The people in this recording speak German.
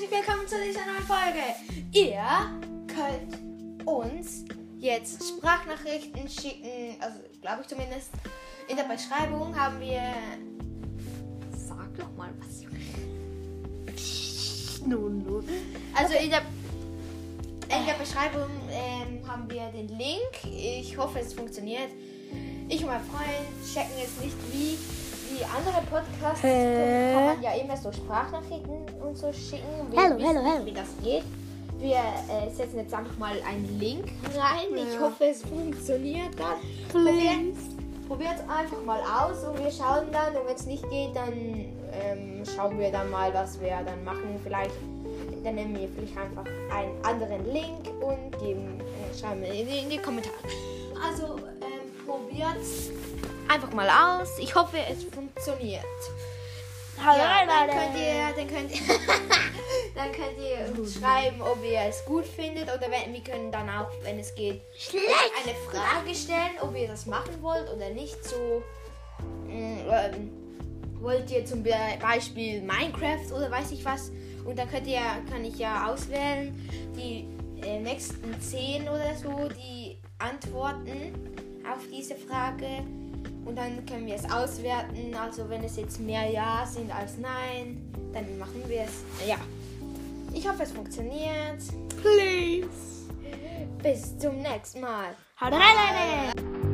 willkommen zu dieser neuen Folge. Ihr könnt uns jetzt Sprachnachrichten schicken, also glaube ich zumindest. In der Beschreibung haben wir. Sag doch mal was. Nun, nun. Also in der, in der Beschreibung ähm, haben wir den Link. Ich hoffe, es funktioniert. Ich und mein Freund checken jetzt nicht, wie andere Podcasts Hä? kann man ja immer so Sprachnachrichten und so schicken. Wir Hello, wissen hello, hello. Wie das geht. Wir äh, setzen jetzt einfach mal einen Link rein. Ich hoffe, es funktioniert dann. Probiert es einfach mal aus und wir schauen dann. Und wenn es nicht geht, dann ähm, schauen wir dann mal, was wir dann machen. Vielleicht dann nehmen wir vielleicht einfach einen anderen Link und geben, äh, schreiben wir in, die- in die Kommentare. Also ähm, probiert einfach mal aus. Ich hoffe, es funktioniert. Hallo, Ja, dann könnt ihr, dann könnt ihr, dann könnt ihr uns schreiben, ob ihr es gut findet. Oder wenn, wir können dann auch, wenn es geht, eine Frage stellen, ob ihr das machen wollt oder nicht. So mm, ähm, wollt ihr zum Be Beispiel Minecraft oder weiß ich was? Und dann könnt ihr, kann ich ja auswählen. Die äh, nächsten zehn oder so die Antworten auf diese Frage und dann können wir es auswerten. Also wenn es jetzt mehr Ja sind als Nein, dann machen wir es. Ja. Ich hoffe, es funktioniert. Please. Bis zum nächsten Mal. Hallo, Leute.